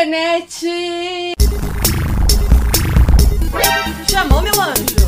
internet! Chamou, meu anjo!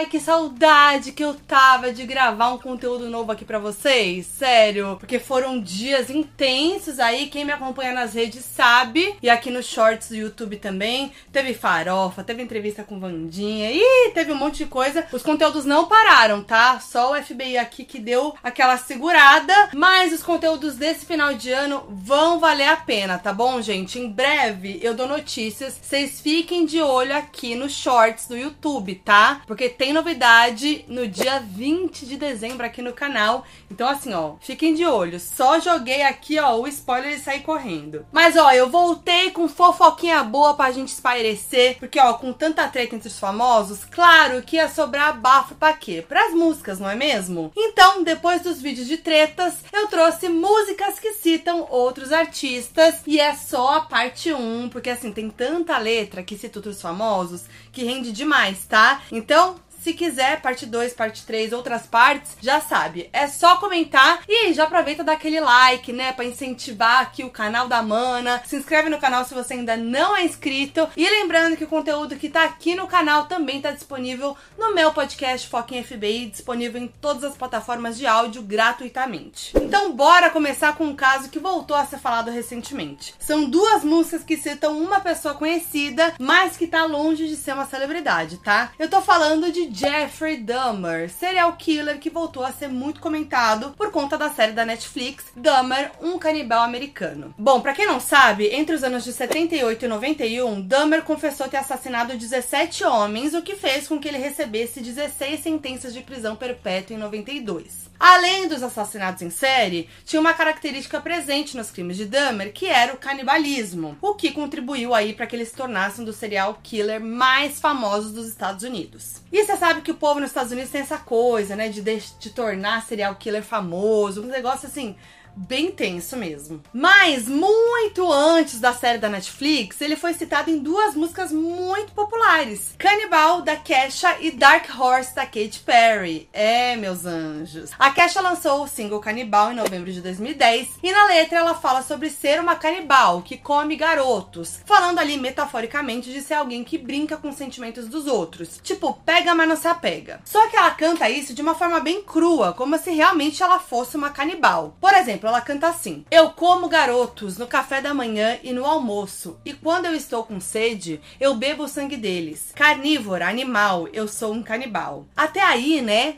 Ai, que saudade que eu tava de gravar um conteúdo novo aqui pra vocês. Sério, porque foram dias intensos aí. Quem me acompanha nas redes sabe. E aqui nos shorts do YouTube também. Teve farofa, teve entrevista com Vandinha. e teve um monte de coisa. Os conteúdos não pararam, tá? Só o FBI aqui que deu aquela segurada. Mas os conteúdos desse final de ano vão valer a pena, tá bom, gente? Em breve eu dou notícias. Vocês fiquem de olho aqui nos shorts do YouTube, tá? Porque tem tem novidade no dia 20 de dezembro aqui no canal. Então, assim, ó, fiquem de olho. Só joguei aqui, ó, o spoiler e saí correndo. Mas, ó, eu voltei com fofoquinha boa pra gente espairecer. Porque, ó, com tanta treta entre os famosos, claro que ia sobrar bafo pra quê? Pras músicas, não é mesmo? Então, depois dos vídeos de tretas, eu trouxe músicas que citam outros artistas. E é só a parte 1, porque, assim, tem tanta letra que cita outros famosos que rende demais, tá? Então, se quiser, parte 2, parte 3, outras partes, já sabe. É só comentar e já aproveita dar aquele like, né? Pra incentivar aqui o canal da Mana. Se inscreve no canal se você ainda não é inscrito. E lembrando que o conteúdo que tá aqui no canal também tá disponível no meu podcast em FBI, disponível em todas as plataformas de áudio gratuitamente. Então, bora começar com um caso que voltou a ser falado recentemente. São duas músicas que citam uma pessoa conhecida, mas que tá longe de ser uma celebridade, tá? Eu tô falando de Jeffrey Dahmer, serial killer que voltou a ser muito comentado por conta da série da Netflix Dahmer, um canibal americano. Bom, para quem não sabe, entre os anos de 78 e 91, Dahmer confessou ter assassinado 17 homens, o que fez com que ele recebesse 16 sentenças de prisão perpétua em 92. Além dos assassinatos em série, tinha uma característica presente nos crimes de Dahmer, que era o canibalismo, o que contribuiu aí para que ele se tornasse um dos serial killer mais famosos dos Estados Unidos. E você sabe que o povo nos Estados Unidos tem essa coisa, né, de, de, de tornar serial killer famoso, um negócio assim bem tenso mesmo. Mas muito antes da série da Netflix, ele foi citado em duas músicas muito populares: Cannibal da Kesha e Dark Horse da Katy Perry. É, meus anjos. A Kesha lançou o single Cannibal em novembro de 2010 e na letra ela fala sobre ser uma canibal que come garotos, falando ali metaforicamente de ser alguém que brinca com os sentimentos dos outros. Tipo, pega, mas não se apega. Só que ela canta isso de uma forma bem crua, como se realmente ela fosse uma canibal. Por exemplo, ela canta assim: Eu como garotos no café da manhã e no almoço, e quando eu estou com sede, eu bebo o sangue deles. Carnívora, animal, eu sou um canibal. Até aí, né?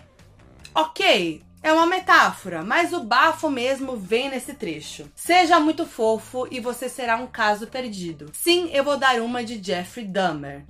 Ok, é uma metáfora, mas o bafo mesmo vem nesse trecho. Seja muito fofo e você será um caso perdido. Sim, eu vou dar uma de Jeffrey Dahmer.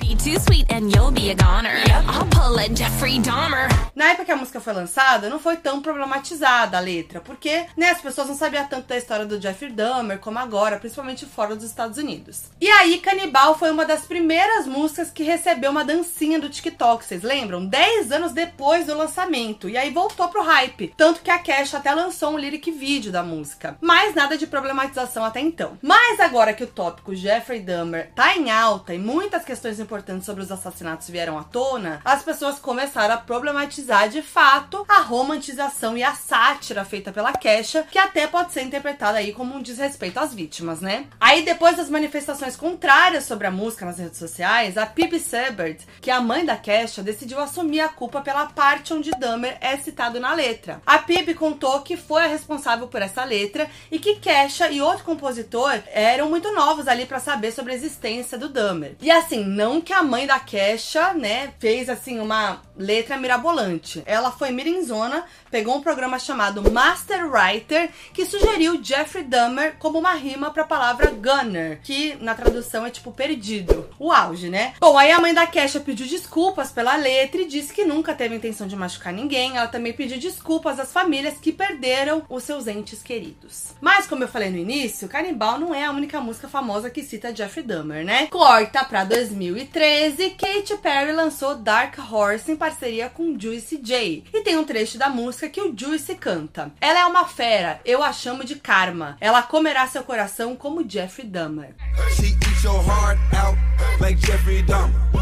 Na época que a música foi lançada, não foi tão problematizada a letra, porque né, as pessoas não sabiam tanto da história do Jeffrey Dahmer como agora, principalmente fora dos Estados Unidos. E aí, Canibal foi uma das primeiras músicas que recebeu uma dancinha do TikTok, vocês lembram? 10 anos depois do lançamento. E aí voltou pro hype tanto que a Cash até lançou um lyric vídeo da música. Mas nada de problematização até então. Mas agora que o tópico Jeffrey Dahmer tá em alta e muitas questões importantes sobre os assassinatos vieram à tona, as pessoas começaram a problematizar de fato a romantização e a sátira feita pela Kesha, que até pode ser interpretada aí como um desrespeito às vítimas, né? Aí depois das manifestações contrárias sobre a música nas redes sociais, a Phoebe Sebert, que é a mãe da Kesha, decidiu assumir a culpa pela parte onde Dahmer é citado na letra A Pib contou que foi a responsável por essa letra e que Kesha e outro compositor eram muito novos ali para saber sobre a existência do Dahmer. E assim, não que a mãe da Kesha, né, fez assim uma letra mirabolante. Ela foi mirinzona, pegou um programa chamado Master Writer, que sugeriu Jeffrey Dahmer como uma rima para a palavra gunner, que na tradução é tipo perdido. O auge, né? Bom, aí a mãe da Kesha pediu desculpas pela letra e disse que nunca teve intenção de machucar ninguém. Ela também pediu desculpas às famílias que perderam os seus entes queridos. Mas como eu falei no início, Canibal não é a única música famosa que cita Jeffrey Dahmer, né? Corta para 2013, Katy Perry lançou Dark Horse parceria com Juicy J. E tem um trecho da música que o Juicy canta. Ela é uma fera, eu a chamo de karma. Ela comerá seu coração como Jeffrey Dahmer. She eats your heart out like Jeffrey Dahmer.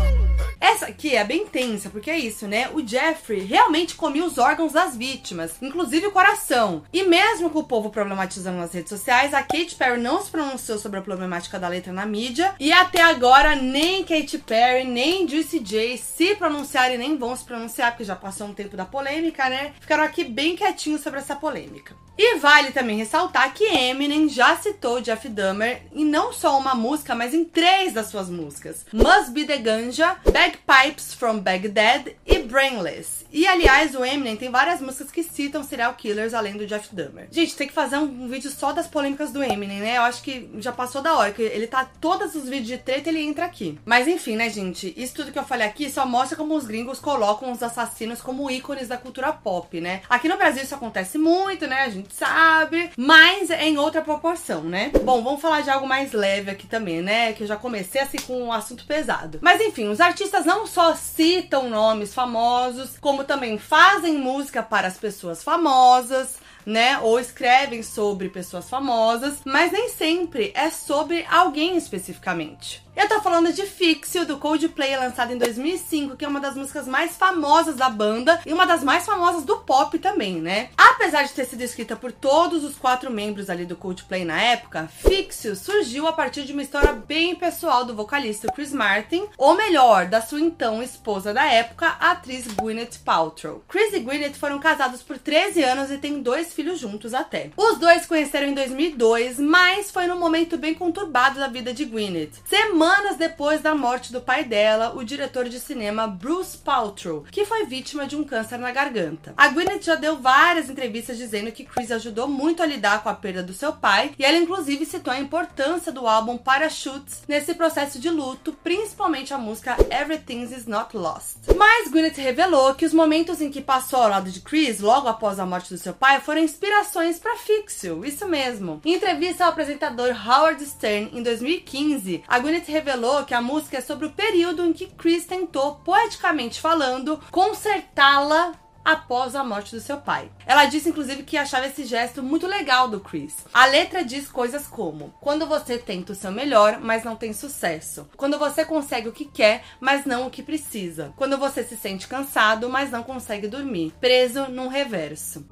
Aqui é bem tensa, porque é isso, né? O Jeffrey realmente comia os órgãos das vítimas, inclusive o coração. E mesmo com o povo problematizando nas redes sociais, a Katy Perry não se pronunciou sobre a problemática da letra na mídia. E até agora, nem Katy Perry, nem Juicy J se pronunciaram e nem vão se pronunciar, porque já passou um tempo da polêmica, né? Ficaram aqui bem quietinhos sobre essa polêmica. E vale também ressaltar que Eminem já citou Jeff Dahmer em não só uma música, mas em três das suas músicas: Must Be the Ganja, Bagpipes from Baghdad e Brainless. E aliás, o Eminem tem várias músicas que citam serial killers além do Jeff Dahmer. Gente, tem que fazer um, vídeo só das polêmicas do Eminem, né? Eu acho que já passou da hora, que ele tá todos os vídeos de treta, ele entra aqui. Mas enfim, né, gente? Isso tudo que eu falei aqui só mostra como os gringos colocam os assassinos como ícones da cultura pop, né? Aqui no Brasil isso acontece muito, né? A gente sabe, mas é em outra proporção, né? Bom, vamos falar de algo mais leve aqui também, né? Que eu já comecei assim com um assunto pesado. Mas enfim, os artistas não só citam nomes famosos, como também fazem música para as pessoas famosas, né? Ou escrevem sobre pessoas famosas, mas nem sempre é sobre alguém especificamente. Eu tô falando de Fixio, do Coldplay, lançado em 2005, que é uma das músicas mais famosas da banda e uma das mais famosas do pop também, né? Apesar de ter sido escrita por todos os quatro membros ali do Coldplay na época, Fixio surgiu a partir de uma história bem pessoal do vocalista Chris Martin, ou melhor, da sua então esposa da época, a atriz Gwyneth Paltrow. Chris e Gwyneth foram casados por 13 anos e têm dois filhos juntos até. Os dois conheceram em 2002, mas foi num momento bem conturbado da vida de Gwyneth. Semana semanas depois da morte do pai dela, o diretor de cinema Bruce Paltrow, que foi vítima de um câncer na garganta. A Gwyneth já deu várias entrevistas dizendo que Chris ajudou muito a lidar com a perda do seu pai, e ela inclusive citou a importância do álbum Parachutes nesse processo de luto, principalmente a música Everything Is Not Lost. Mas Gwyneth revelou que os momentos em que passou ao lado de Chris, logo após a morte do seu pai, foram inspirações para Fixio, isso mesmo. Em entrevista ao apresentador Howard Stern em 2015, a Gwyneth revelou que a música é sobre o período em que Chris tentou, poeticamente falando, consertá-la após a morte do seu pai. Ela disse inclusive que achava esse gesto muito legal do Chris. A letra diz coisas como: quando você tenta o seu melhor, mas não tem sucesso. Quando você consegue o que quer, mas não o que precisa. Quando você se sente cansado, mas não consegue dormir. Preso num reverso.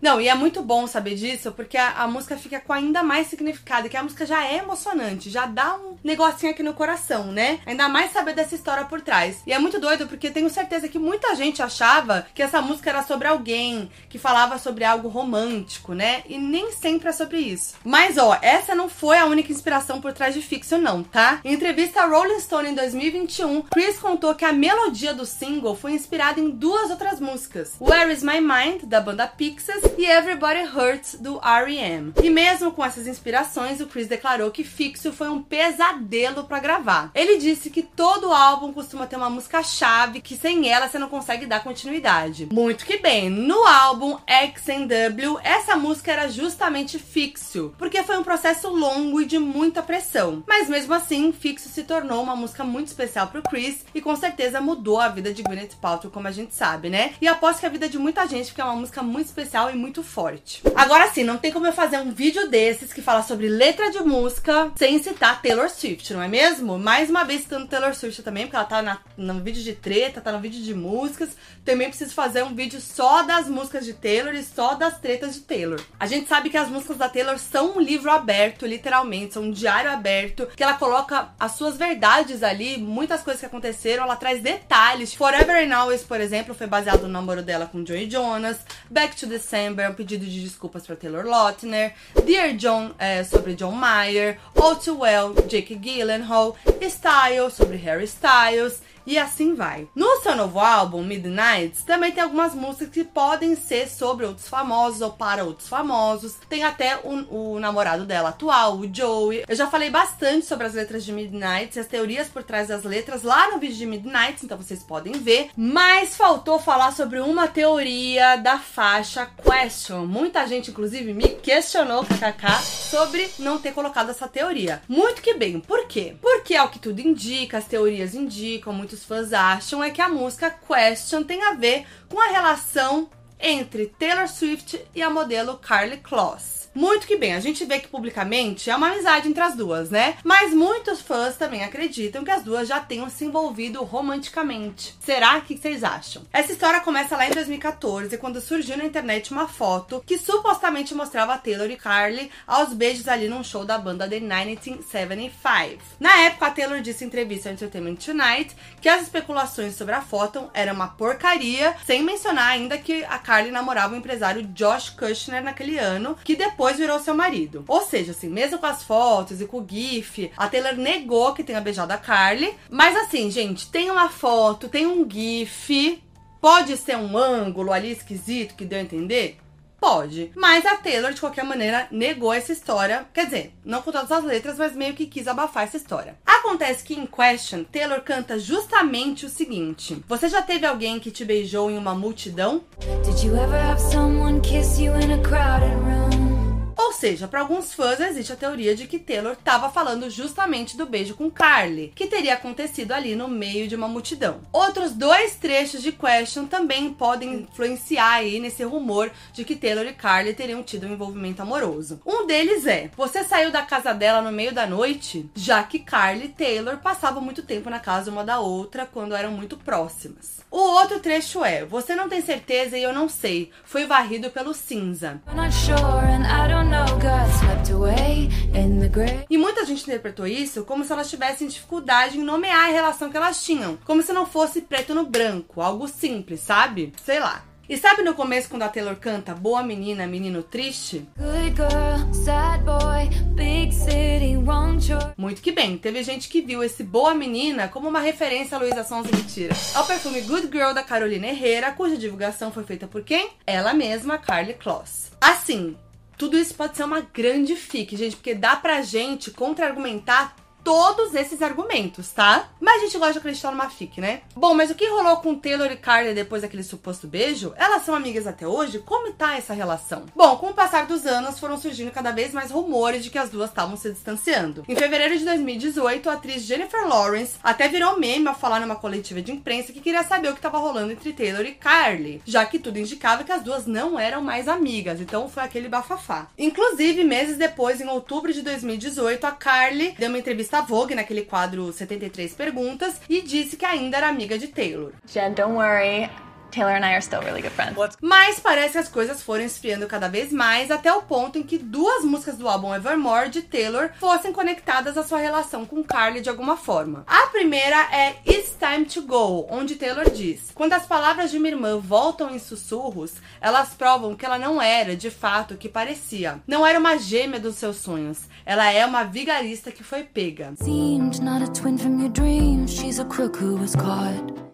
Não, e é muito bom saber disso, porque a, a música fica com ainda mais significado, que a música já é emocionante, já dá um negocinho aqui no coração, né? Ainda mais saber dessa história por trás. E é muito doido porque tenho certeza que muita gente achava que essa música era sobre alguém, que falava sobre algo romântico, né? E nem sempre é sobre isso. Mas ó, essa não foi a única inspiração por trás de Fiction, não, tá? Em entrevista a Rolling Stone em 2021, Chris contou que a melodia do single foi inspirada em duas outras músicas: Where Is My Mind, da banda Pixies, e Everybody Hurts, do R.E.M. E mesmo com essas inspirações, o Chris declarou que Fiction foi um pesadelo para gravar. Ele disse que todo álbum costuma ter uma música-chave que sem ela você não consegue dar continuidade. Muito que bem, no álbum XNW, essa música era justamente Fixo, porque foi um processo longo e de muita pressão. Mas mesmo assim, Fixo se tornou uma música muito especial pro Chris e com certeza mudou a vida de Gwyneth Paltrow, como a gente sabe, né? E aposto que a vida de muita gente, porque é uma música muito especial e muito forte. Agora sim, não tem como eu fazer um vídeo desses que fala sobre letra de música sem citar Taylor Swift, não é mesmo? Mais uma vez citando Taylor Swift também, porque ela tá na no vídeo de treta, tá no vídeo de músicas. Também preciso fazer um vídeo só das músicas de Taylor e só das tretas de Taylor. A gente sabe que as músicas da Taylor são um livro aberto, literalmente, são um diário aberto, que ela coloca as suas verdades ali, muitas coisas que aconteceram, ela traz detalhes. Forever and Always, por exemplo, foi baseado no namoro dela com Joey Jonas. Back to December um pedido de desculpas para Taylor Lautner. Dear John é sobre John Mayer. All Too Well, Jake Gyllenhaal. Style sobre Harry Styles e assim vai. No seu novo álbum, Midnights, também tem algumas músicas que podem ser sobre outros famosos ou para outros famosos. Tem até o, o namorado dela atual, o Joey. Eu já falei bastante sobre as letras de Midnights e as teorias por trás das letras lá no vídeo de Midnights, então vocês podem ver. Mas faltou falar sobre uma teoria da faixa Question. Muita gente, inclusive, me questionou, kkk, sobre não ter colocado essa teoria. Muito que bem. Por quê? Porque é o que tudo indica, as teorias indicam, muitos muitos fãs acham é que a música Question tem a ver com a relação entre Taylor Swift e a modelo Carly Kloss. Muito que bem, a gente vê que publicamente é uma amizade entre as duas, né? Mas muitos fãs também acreditam que as duas já tenham se envolvido romanticamente. Será? Que vocês acham? Essa história começa lá em 2014, quando surgiu na internet uma foto que supostamente mostrava Taylor e Carly aos beijos ali num show da banda The 1975. Na época, a Taylor disse em entrevista ao Entertainment Tonight que as especulações sobre a foto eram uma porcaria, sem mencionar ainda que a Carly namorava o empresário Josh Kushner naquele ano, que depois virou seu marido. Ou seja, assim, mesmo com as fotos e com o GIF, a Taylor negou que tenha beijado a Carly. Mas assim, gente, tem uma foto, tem um GIF. Pode ser um ângulo ali esquisito que deu a entender? Pode. Mas a Taylor, de qualquer maneira, negou essa história. Quer dizer, não com todas as letras, mas meio que quis abafar essa história. Acontece que em Question, Taylor canta justamente o seguinte: Você já teve alguém que te beijou em uma multidão? Did you ever have someone kiss you in a crowded room? Ou seja, para alguns fãs existe a teoria de que Taylor estava falando justamente do beijo com Carly, que teria acontecido ali no meio de uma multidão. Outros dois trechos de Question também podem influenciar aí nesse rumor de que Taylor e Carly teriam tido um envolvimento amoroso. Um deles é: você saiu da casa dela no meio da noite, já que Carly e Taylor passavam muito tempo na casa uma da outra quando eram muito próximas. O outro trecho é: você não tem certeza e eu não sei. Foi varrido pelo cinza. E muita gente interpretou isso como se elas tivessem dificuldade em nomear a relação que elas tinham, como se não fosse preto no branco, algo simples, sabe? Sei lá. E sabe no começo quando a Taylor canta Boa Menina, Menino Triste? Muito que bem, teve gente que viu esse Boa Menina como uma referência a Luísa Sons e Mentira. Ao perfume Good Girl da Carolina Herrera, cuja divulgação foi feita por quem? Ela mesma, Carly Kloss. Assim, tudo isso pode ser uma grande fique, gente, porque dá pra gente contra-argumentar todos esses argumentos, tá? Mas a gente gosta de acreditar numa fic, né? Bom, mas o que rolou com Taylor e Carly depois daquele suposto beijo? Elas são amigas até hoje? Como tá essa relação? Bom, com o passar dos anos foram surgindo cada vez mais rumores de que as duas estavam se distanciando. Em fevereiro de 2018, a atriz Jennifer Lawrence até virou meme ao falar numa coletiva de imprensa que queria saber o que estava rolando entre Taylor e Carly, já que tudo indicava que as duas não eram mais amigas, então foi aquele bafafá. Inclusive, meses depois, em outubro de 2018, a Carly deu uma entrevista revista Vogue, naquele quadro 73 Perguntas, e disse que ainda era amiga de Taylor. Jen, don't worry. Taylor and I are still really good friends. Mas parece que as coisas foram esfriando cada vez mais até o ponto em que duas músicas do álbum Evermore de Taylor fossem conectadas à sua relação com Carly de alguma forma. A primeira é It's Time to Go, onde Taylor diz: Quando as palavras de minha irmã voltam em sussurros, elas provam que ela não era de fato o que parecia. Não era uma gêmea dos seus sonhos. Ela é uma vigarista que foi pega.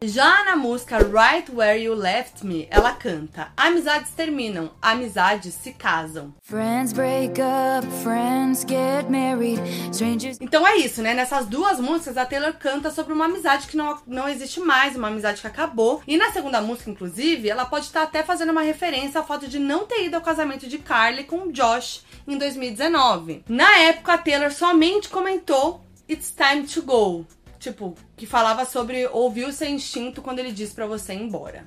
Já na música Right Where You Left Me, ela canta: Amizades terminam, amizades se casam. Friends break up, friends get married, strangers. Então é isso, né? Nessas duas músicas, a Taylor canta sobre uma amizade que não, não existe mais, uma amizade que acabou. E na segunda música, inclusive, ela pode estar até fazendo uma referência ao fato de não ter ido ao casamento de Carly com Josh em 2019. Na época, a Taylor somente comentou It's time to go. Tipo, que falava sobre ouvir o seu instinto quando ele diz para você ir embora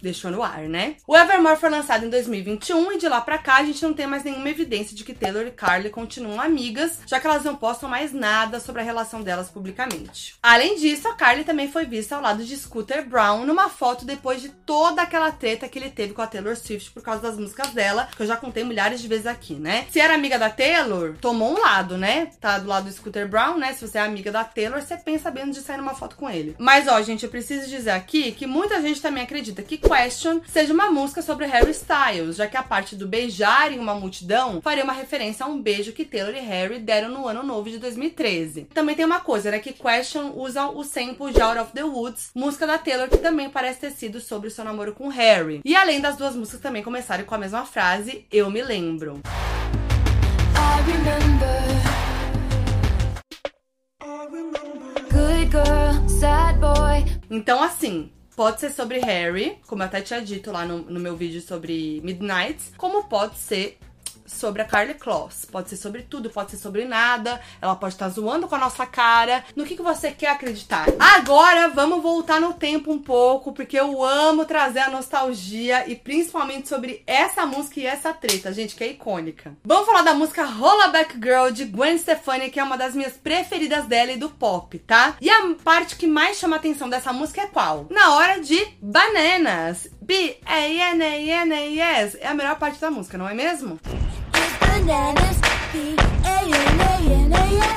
deixou no ar, né? O Evermore foi lançado em 2021 e de lá pra cá a gente não tem mais nenhuma evidência de que Taylor e Carly continuam amigas, já que elas não postam mais nada sobre a relação delas publicamente. Além disso, a Carly também foi vista ao lado de Scooter Brown numa foto depois de toda aquela treta que ele teve com a Taylor Swift por causa das músicas dela, que eu já contei milhares de vezes aqui, né? Se era amiga da Taylor, tomou um lado, né? Tá do lado do Scooter Brown, né? Se você é amiga da Taylor, você pensa bem de sair numa foto com ele. Mas ó, gente, eu preciso dizer aqui que muita gente também acredita que Question seja uma música sobre Harry Styles, já que a parte do beijar em uma multidão faria uma referência a um beijo que Taylor e Harry deram no ano novo de 2013. Também tem uma coisa, né, que Question usa o sample de Out of the Woods, música da Taylor que também parece ter sido sobre seu namoro com Harry. E além das duas músicas também começarem com a mesma frase, Eu Me Lembro. I remember. Good girl, sad boy. Então, assim, Pode ser sobre Harry, como eu até tinha dito lá no, no meu vídeo sobre Midnight, como pode ser sobre a Carly Kloss. Pode ser sobre tudo, pode ser sobre nada. Ela pode estar zoando com a nossa cara. No que, que você quer acreditar? Agora vamos voltar no tempo um pouco, porque eu amo trazer a nostalgia e principalmente sobre essa música e essa treta, gente, que é icônica. Vamos falar da música Rollaback Girl de Gwen Stefani, que é uma das minhas preferidas dela e do pop, tá? E a parte que mais chama a atenção dessa música é qual? Na hora de Bananas. B-A-N-A-N-A-S. É a melhor parte da música, não é mesmo? Bananas,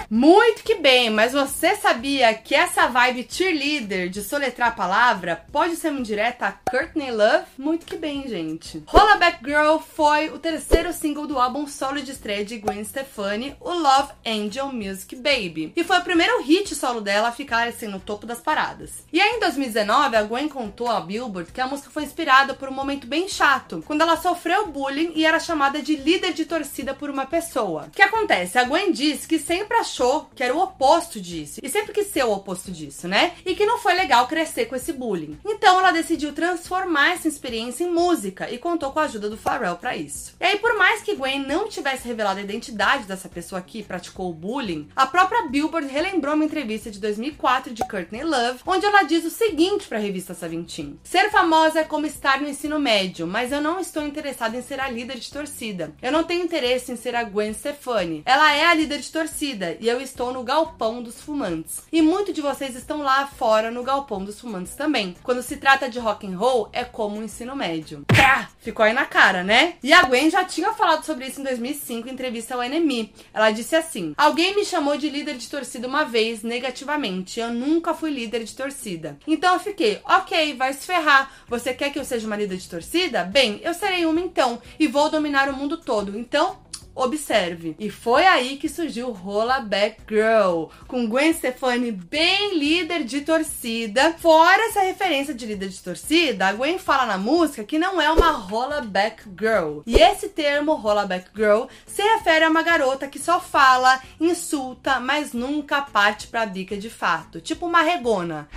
muito que bem, mas você sabia que essa vibe cheerleader de soletrar a palavra pode ser uma indireta a Courtney Love? Muito que bem, gente. Rollaback Girl foi o terceiro single do álbum solo de estreia de Gwen Stefani, o Love Angel Music Baby. E foi o primeiro hit solo dela a ficar assim no topo das paradas. E aí em 2019, a Gwen contou à Billboard que a música foi inspirada por um momento bem chato, quando ela sofreu bullying e era chamada de líder de torcida por uma pessoa. O que acontece? A Gwen disse que sempre achou que era o oposto disso. E sempre quis ser o oposto disso, né? E que não foi legal crescer com esse bullying. Então ela decidiu transformar essa experiência em música e contou com a ajuda do Pharrell para isso. E aí, por mais que Gwen não tivesse revelado a identidade dessa pessoa que praticou o bullying, a própria Billboard relembrou uma entrevista de 2004 de Courtney Love, onde ela diz o seguinte para a revista Seventeen: Ser famosa é como estar no ensino médio, mas eu não estou interessada em ser a líder de torcida. Eu não tenho interesse em ser a Gwen. Ela é a líder de torcida e eu estou no galpão dos fumantes. E muitos de vocês estão lá fora no galpão dos fumantes também. Quando se trata de rock and roll, é como o ensino médio. Tá, ficou aí na cara, né? E a Gwen já tinha falado sobre isso em 2005 em entrevista ao NME. Ela disse assim: Alguém me chamou de líder de torcida uma vez negativamente. Eu nunca fui líder de torcida. Então eu fiquei, ok, vai se ferrar. Você quer que eu seja uma líder de torcida? Bem, eu serei uma então e vou dominar o mundo todo. Então observe. E foi aí que surgiu Rolla Back Girl, com Gwen Stefani bem líder de torcida. Fora essa referência de líder de torcida, a Gwen fala na música que não é uma Rolla Back Girl. E esse termo, Rolla Back Girl, se refere a uma garota que só fala, insulta, mas nunca parte pra bica de fato. Tipo uma regona.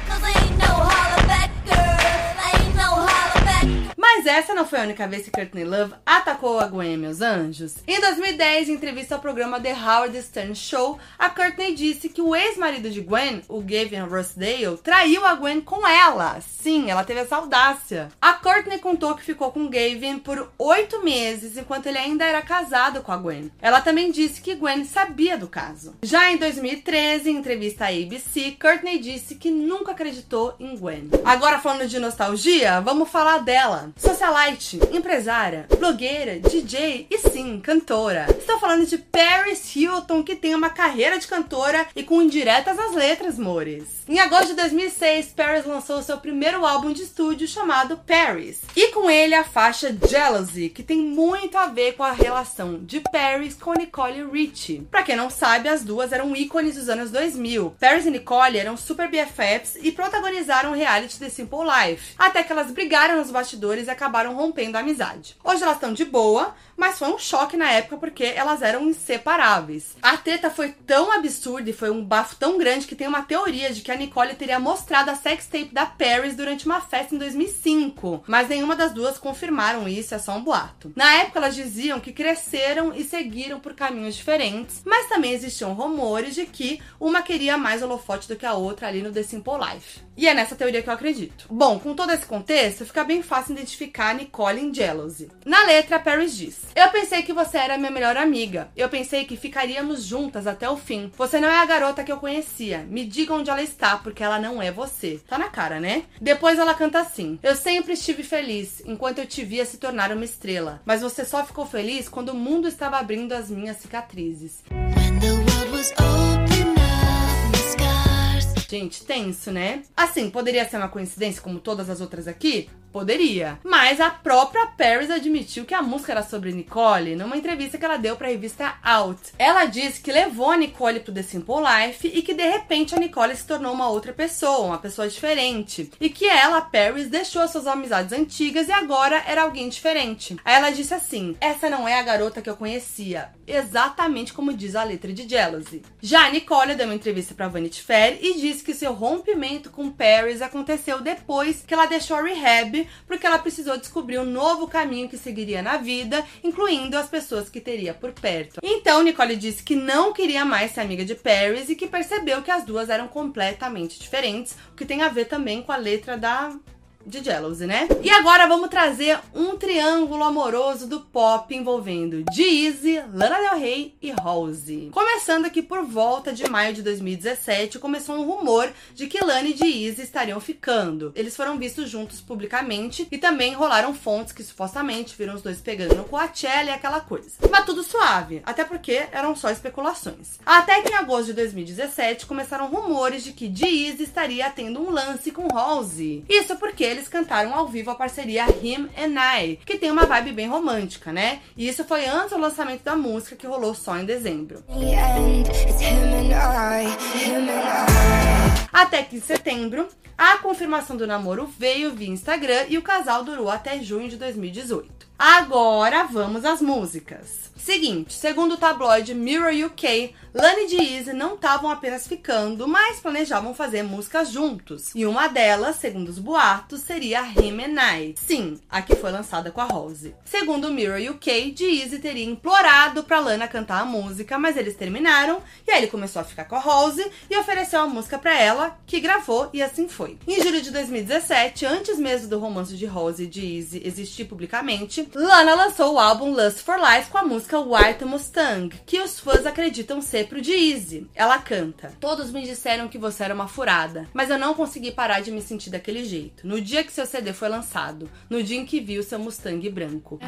Mas essa não foi a única vez que Courtney Love atacou a Gwen, meus anjos. Em 2010, em entrevista ao programa The Howard Stern Show, a Courtney disse que o ex-marido de Gwen, o Gavin Rossdale, traiu a Gwen com ela. Sim, ela teve essa audácia. A Courtney contou que ficou com Gavin por oito meses, enquanto ele ainda era casado com a Gwen. Ela também disse que Gwen sabia do caso. Já em 2013, em entrevista à ABC, Courtney disse que nunca acreditou em Gwen. Agora falando de nostalgia, vamos falar dela socialite, empresária, blogueira, DJ e sim, cantora. Estou falando de Paris Hilton, que tem uma carreira de cantora e com indiretas às letras, mores. Em agosto de 2006, Paris lançou seu primeiro álbum de estúdio chamado Paris. E com ele a faixa Jealousy, que tem muito a ver com a relação de Paris com Nicole Richie. Pra quem não sabe, as duas eram ícones dos anos 2000. Paris e Nicole eram super BFFs e protagonizaram o reality The Simple Life. Até que elas brigaram nos bastidores acabaram rompendo a amizade. Hoje elas estão de boa, mas foi um choque na época porque elas eram inseparáveis. A treta foi tão absurda e foi um bafo tão grande que tem uma teoria de que a Nicole teria mostrado a sextape da Paris durante uma festa em 2005, mas nenhuma das duas confirmaram isso, é só um boato. Na época elas diziam que cresceram e seguiram por caminhos diferentes, mas também existiam rumores de que uma queria mais holofote do que a outra ali no The Simple Life. E é nessa teoria que eu acredito. Bom, com todo esse contexto, fica bem fácil identificar Nicole em Jealousy. Na letra, Paris diz: Eu pensei que você era minha melhor amiga. Eu pensei que ficaríamos juntas até o fim. Você não é a garota que eu conhecia. Me diga onde ela está, porque ela não é você. Tá na cara, né? Depois ela canta assim: Eu sempre estive feliz enquanto eu te via se tornar uma estrela. Mas você só ficou feliz quando o mundo estava abrindo as minhas cicatrizes. When the world was Gente, tenso, né? Assim, poderia ser uma coincidência como todas as outras aqui? Poderia. Mas a própria Paris admitiu que a música era sobre Nicole numa entrevista que ela deu para a revista Out. Ela disse que levou a Nicole pro The Simple Life e que de repente a Nicole se tornou uma outra pessoa, uma pessoa diferente. E que ela, Paris, deixou suas amizades antigas e agora era alguém diferente. Aí ela disse assim: Essa não é a garota que eu conhecia. Exatamente como diz a letra de Jealousy. Já a Nicole deu uma entrevista para Vanity Fair e disse que seu rompimento com Paris aconteceu depois que ela deixou a Rehab porque ela precisou descobrir um novo caminho que seguiria na vida, incluindo as pessoas que teria por perto. Então, Nicole disse que não queria mais ser amiga de Paris e que percebeu que as duas eram completamente diferentes, o que tem a ver também com a letra da de Jealousy, né? E agora vamos trazer um triângulo amoroso do pop envolvendo Jeezy, Lana Del Rey e Halsey. Começando aqui por volta de maio de 2017, começou um rumor de que Lana e Jeezy estariam ficando. Eles foram vistos juntos publicamente e também rolaram fontes que supostamente viram os dois pegando no Coachella e aquela coisa. Mas tudo suave, até porque eram só especulações. Até que em agosto de 2017 começaram rumores de que Jeezy estaria tendo um lance com Halsey. Isso porque eles cantaram ao vivo a parceria Him and I, que tem uma vibe bem romântica, né? E isso foi antes do lançamento da música, que rolou só em dezembro. Até que em setembro, a confirmação do namoro veio via Instagram e o casal durou até junho de 2018. Agora vamos às músicas. Seguinte, segundo o tabloide Mirror UK, Lani e Deezy não estavam apenas ficando, mas planejavam fazer músicas juntos. E uma delas, segundo os boatos, seria Him and I. Sim, a que foi lançada com a Rose. Segundo o Mirror UK, Deezy teria implorado pra Lana cantar a música, mas eles terminaram e aí ele começou a ficar com a Rose e ofereceu a música para ela, que gravou e assim foi. Em julho de 2017, antes mesmo do romance de Rose e Deezy existir publicamente, Lana lançou o álbum Lust for Life com a música White Mustang, que os fãs acreditam ser pro Deezy. Ela canta: Todos me disseram que você era uma furada, mas eu não consegui parar de me sentir daquele jeito. No dia que seu CD foi lançado, no dia em que vi o seu Mustang branco.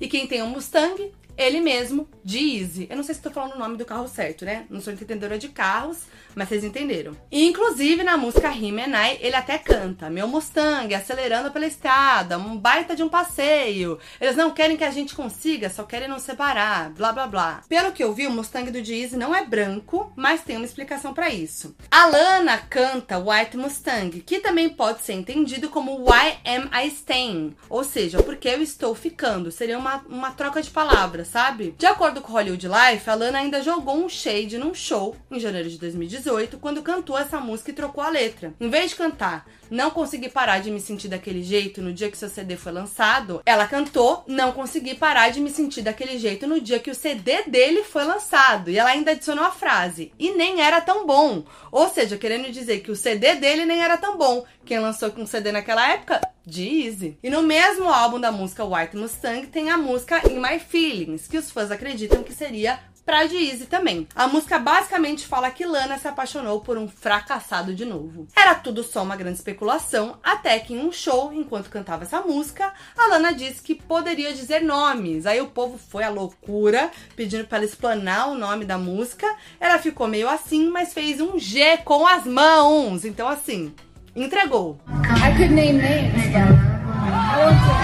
E quem tem um Mustang ele mesmo, Deezy. Eu não sei se estou falando o nome do carro certo, né? Não sou entendedora de carros, mas vocês entenderam. E, inclusive, na música Him and I, ele até canta: Meu Mustang acelerando pela estrada, um baita de um passeio. Eles não querem que a gente consiga, só querem nos separar, blá blá blá. Pelo que eu vi, o Mustang do Deezy não é branco, mas tem uma explicação para isso. A Lana canta White Mustang, que também pode ser entendido como Why Am I Staying? Ou seja, porque eu estou ficando. Seria uma, uma troca de palavras sabe? De acordo com Hollywood Life, a Lana ainda jogou um shade num show em janeiro de 2018, quando cantou essa música e trocou a letra. Em vez de cantar Não Consegui Parar de Me Sentir Daquele Jeito no dia que seu CD foi lançado, ela cantou Não Consegui Parar de Me Sentir Daquele Jeito no dia que o CD dele foi lançado. E ela ainda adicionou a frase, e nem era tão bom. Ou seja, querendo dizer que o CD dele nem era tão bom. Quem lançou com CD naquela época Easy. E no mesmo álbum da música White Mustang tem a música In My Feelings, que os fãs acreditam que seria pra Easy também. A música basicamente fala que Lana se apaixonou por um fracassado de novo. Era tudo só uma grande especulação, até que em um show, enquanto cantava essa música, a Lana disse que poderia dizer nomes. Aí o povo foi à loucura, pedindo para ela explanar o nome da música. Ela ficou meio assim, mas fez um G com as mãos. Então assim, entregou. I could name names,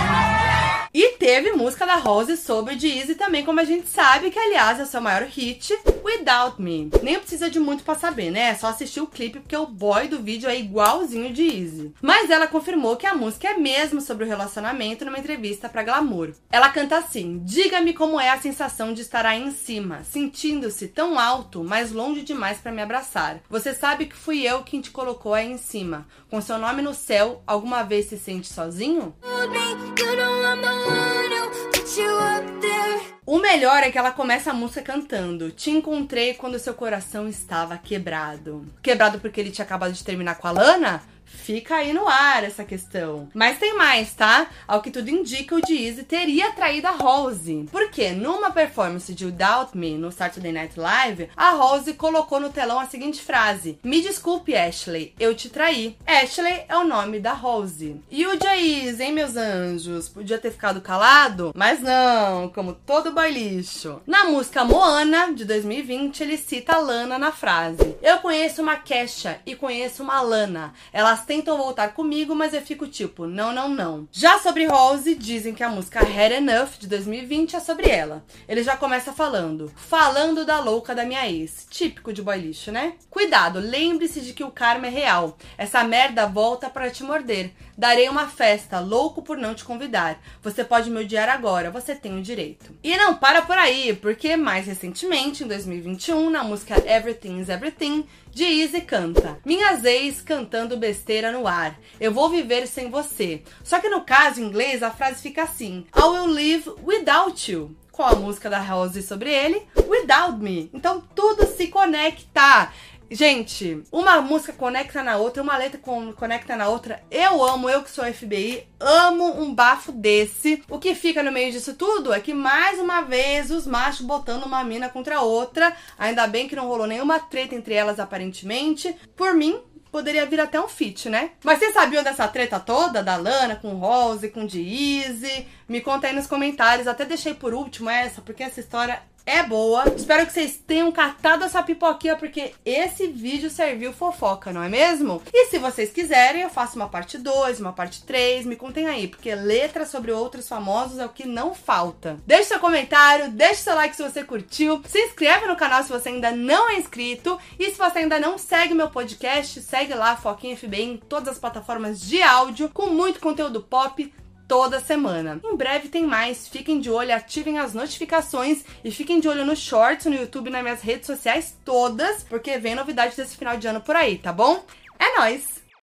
E teve música da Rose sobre Deezy também, como a gente sabe, que aliás é o seu maior hit, Without Me. Nem precisa de muito para saber, né? É só assistir o clipe porque o boy do vídeo é igualzinho de Easy. Mas ela confirmou que a música é mesmo sobre o relacionamento numa entrevista para Glamour. Ela canta assim: Diga-me como é a sensação de estar aí em cima, sentindo-se tão alto, mas longe demais para me abraçar. Você sabe que fui eu quem te colocou aí em cima. Com seu nome no céu, alguma vez se sente sozinho? O melhor é que ela começa a música cantando: Te encontrei quando seu coração estava quebrado. Quebrado porque ele tinha acabado de terminar com a Lana? Fica aí no ar essa questão. Mas tem mais, tá? Ao que tudo indica, o Deezy teria traído a Rose. Porque numa performance de Without Me no Saturday Night Live, a Rose colocou no telão a seguinte frase: Me desculpe, Ashley, eu te traí. Ashley é o nome da Rose. E o Jaiz, hein, meus anjos? Podia ter ficado calado? Mas não, como todo boy lixo. Na música Moana, de 2020, ele cita a Lana na frase: Eu conheço uma Kesha e conheço uma Lana. Elas tentam voltar comigo, mas eu fico tipo, não, não, não. Já sobre Rose, dizem que a música Had Enough de 2020 é sobre ela. Ele já começa falando, falando da louca da minha ex. Típico de boy lixo, né? Cuidado, lembre-se de que o karma é real. Essa merda volta para te morder. Darei uma festa, louco por não te convidar. Você pode me odiar agora, você tem o direito. E não para por aí, porque mais recentemente, em 2021, na música Everything is Everything, de Easy canta: Minhas ex cantando besteira no ar. Eu vou viver sem você. Só que no caso em inglês a frase fica assim: I will live without you. Qual a música da Rose sobre ele? Without Me. Então tudo se conecta. Gente, uma música conecta na outra, uma letra conecta na outra. Eu amo, eu que sou FBI, amo um bafo desse. O que fica no meio disso tudo é que, mais uma vez, os machos botando uma mina contra a outra. Ainda bem que não rolou nenhuma treta entre elas, aparentemente. Por mim, poderia vir até um fit, né? Mas vocês sabiam dessa treta toda da Lana com Rose, com Deezy? Me conta aí nos comentários. Até deixei por último essa, porque essa história é boa. Espero que vocês tenham catado essa pipoquinha, porque esse vídeo serviu fofoca, não é mesmo? E se vocês quiserem, eu faço uma parte 2, uma parte 3, me contem aí, porque letra sobre outros famosos é o que não falta. Deixe seu comentário, deixe seu like se você curtiu, se inscreve no canal se você ainda não é inscrito, e se você ainda não segue meu podcast, segue lá, Foquinha FB, em todas as plataformas de áudio, com muito conteúdo pop, toda semana. Em breve tem mais, fiquem de olho, ativem as notificações e fiquem de olho no shorts, no YouTube, nas minhas redes sociais todas, porque vem novidade desse final de ano por aí, tá bom? É nóis!